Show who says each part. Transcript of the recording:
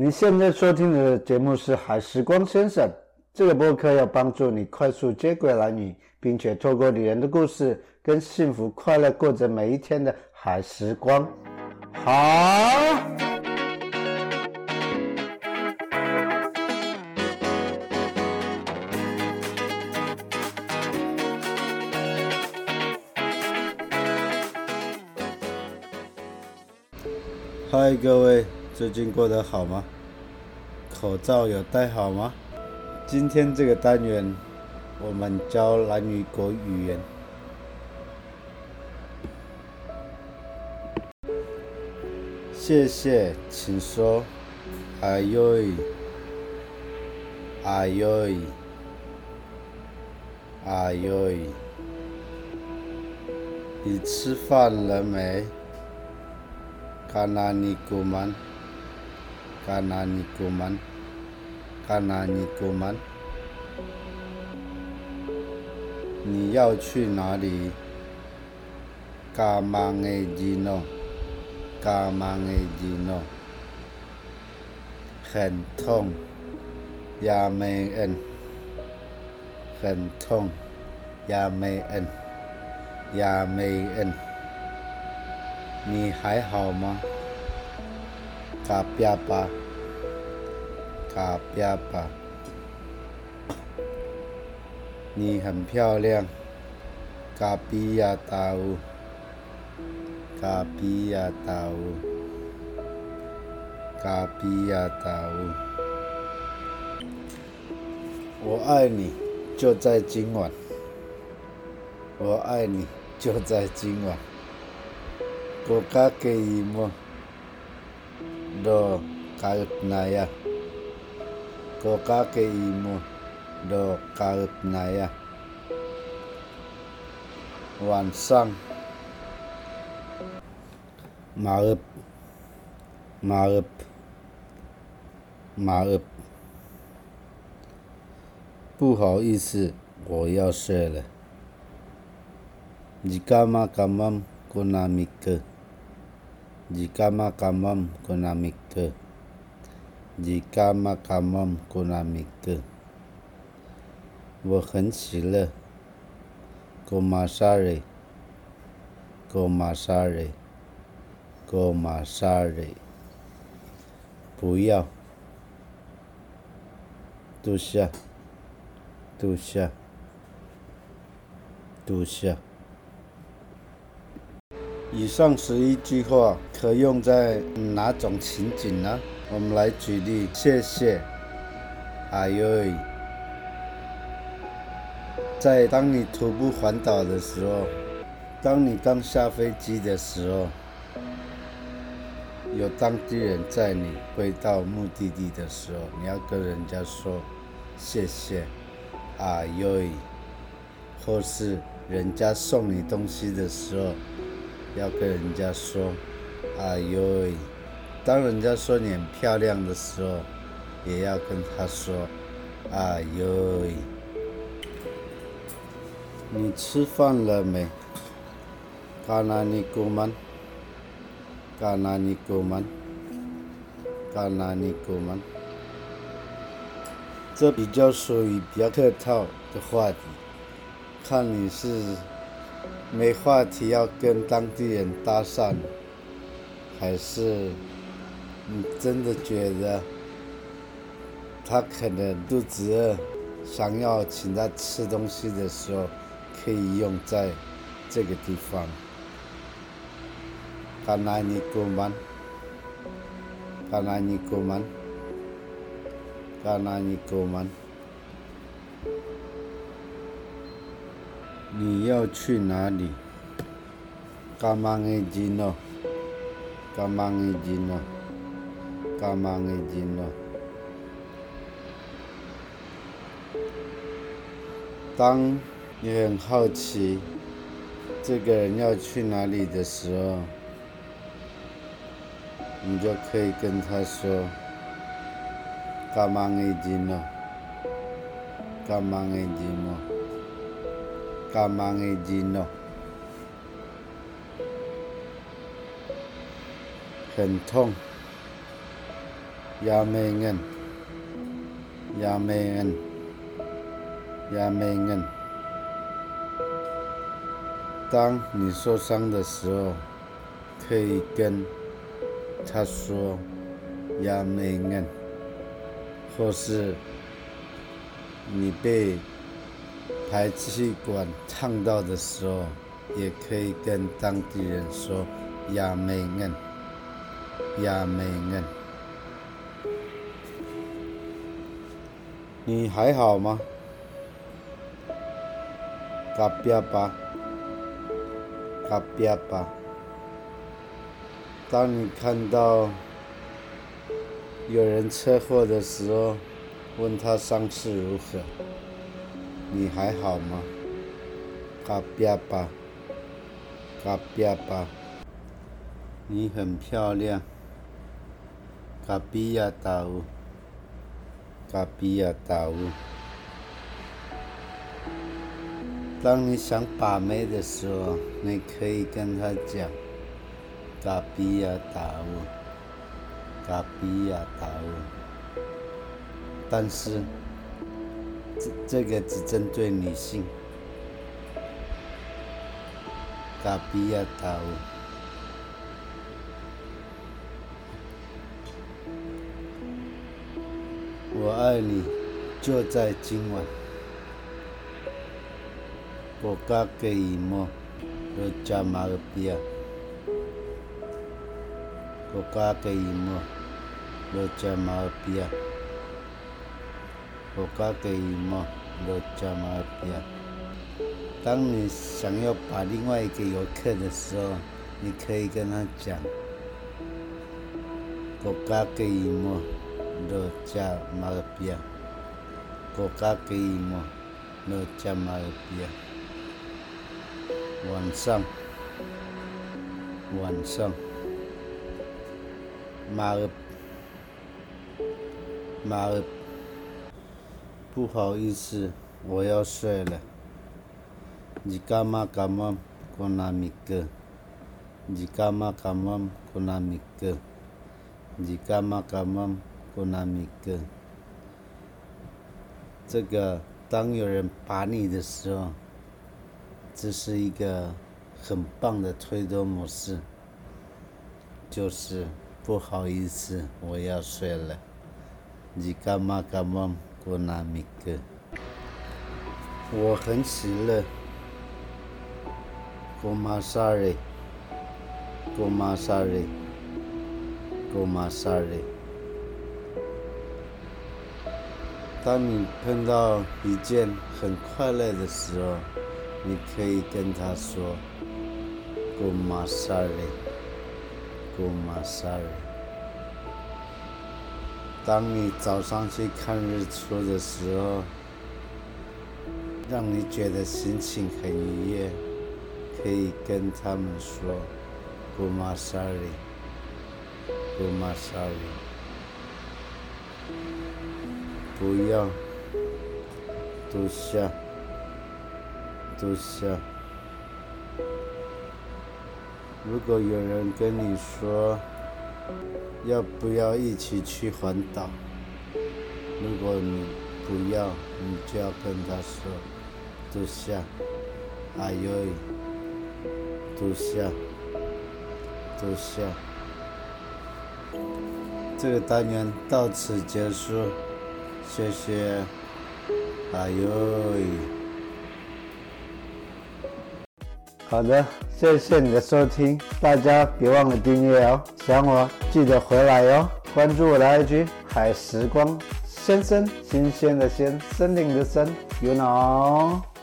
Speaker 1: 你现在收听的节目是《海时光先生》这个播客，要帮助你快速接轨男女，并且透过女人的故事，跟幸福快乐过着每一天的海时光。好，嗨，各位。最近过得好吗？口罩有戴好吗？今天这个单元，我们教男女国语言。谢谢，请说。哎呦，哎呦，哎呦，你吃饭了没？卡纳尼古曼。卡纳尼古曼，卡纳尼古曼，你要去哪里？卡马埃吉诺，卡马埃吉诺，很痛，亚美恩，很痛，亚美恩，亚美恩，你还好吗？卡比亚巴，卡比亚巴，你很漂亮。卡比亚达乌，卡比亚达乌，卡比亚达乌，我爱你，就在今晚。我爱你，就在今晚。我卡给伊莫。Do kautnaya ko kake imo do kautnaya 晚上马尔马尔马尔不好意思我要睡了你干嘛干嘛过那米克 Jika makamam kunamike. Jika makamam kunamike. 我很喜乐。Go masare. Go masare. Go masare. 不要。读下。读下。读下。以上十一句话可用在哪种情景呢？我们来举例。谢谢。哎呦！在当你徒步环岛的时候，当你刚下飞机的时候，有当地人载你回到目的地的时候，你要跟人家说谢谢。哎呦！或是人家送你东西的时候。要跟人家说，哎呦！当人家说你很漂亮的时候，也要跟他说，哎呦！你吃饭了没？卡纳尼古曼，卡纳尼古曼，卡纳尼古曼。这比较属于比较客套的话题，看你是。没话题要跟当地人搭讪，还是你真的觉得他可能肚子饿，想要请他吃东西的时候，可以用在这个地方。卡纳尼古曼，卡纳尼古你要去哪里？干嘛的金诺？干嘛的金诺？干嘛的金诺？当你很好奇这个人要去哪里的时候，你就可以跟他说：干嘛的金诺？干嘛的金诺？卡马埃吉诺，很痛，亚美恩，亚美恩，亚美恩。当你受伤的时候，可以跟他说亚美恩，或是你被排气管烫到的时候，也可以跟当地人说亚美恩，亚美恩。你还好吗？嘎别巴。卡比巴，当你看到有人车祸的时候，问他伤势如何？你还好吗？卡比亚巴，卡比亚巴，你很漂亮。卡比亚达乌，卡比亚达乌。当你想把妹的时候，你可以跟他讲“嘎比亚达乌，嘎比亚达乌”，但是这个只针对女性。卡比亚岛。我爱你，就在今晚。我嘎给伊莫，我加马尔比亚。我嘎给伊莫，我加马尔比亚。我加给伊么？我加么变？当你想要把另外一个游客的时候，你可以跟他讲：我加给伊么？我加么变？我加给伊么？我加么变？晚上，晚上，马尔，马尔。不好意思，我要睡了。你干嘛干嘛？过那米哥？你干嘛干嘛？过那米哥？你干嘛干嘛？过那米哥？这个，当有人把你的时候。这是一个很棒的推动模式，就是不好意思，我要睡了。你干嘛干嘛？过纳米哥，我很喜乐。过马萨瑞，过马萨瑞，过马萨瑞。当你碰到一件很快乐的时候。你可以跟他说：“Go Masari, Go Masari。”当你早上去看日出的时候，让你觉得心情很愉悦，可以跟他们说：“Go Masari, Go Masari。”不要读下。都下。如果有人跟你说要不要一起去环岛，如果你不要，你就要跟他说都下，哎呦，都下，都下。这个单元到此结束，谢谢，哎呦。好的，谢谢你的收听，大家别忘了订阅哦，想我记得回来哟，关注我的 IG 海时光先生，新鲜的鲜，森林的森，you know。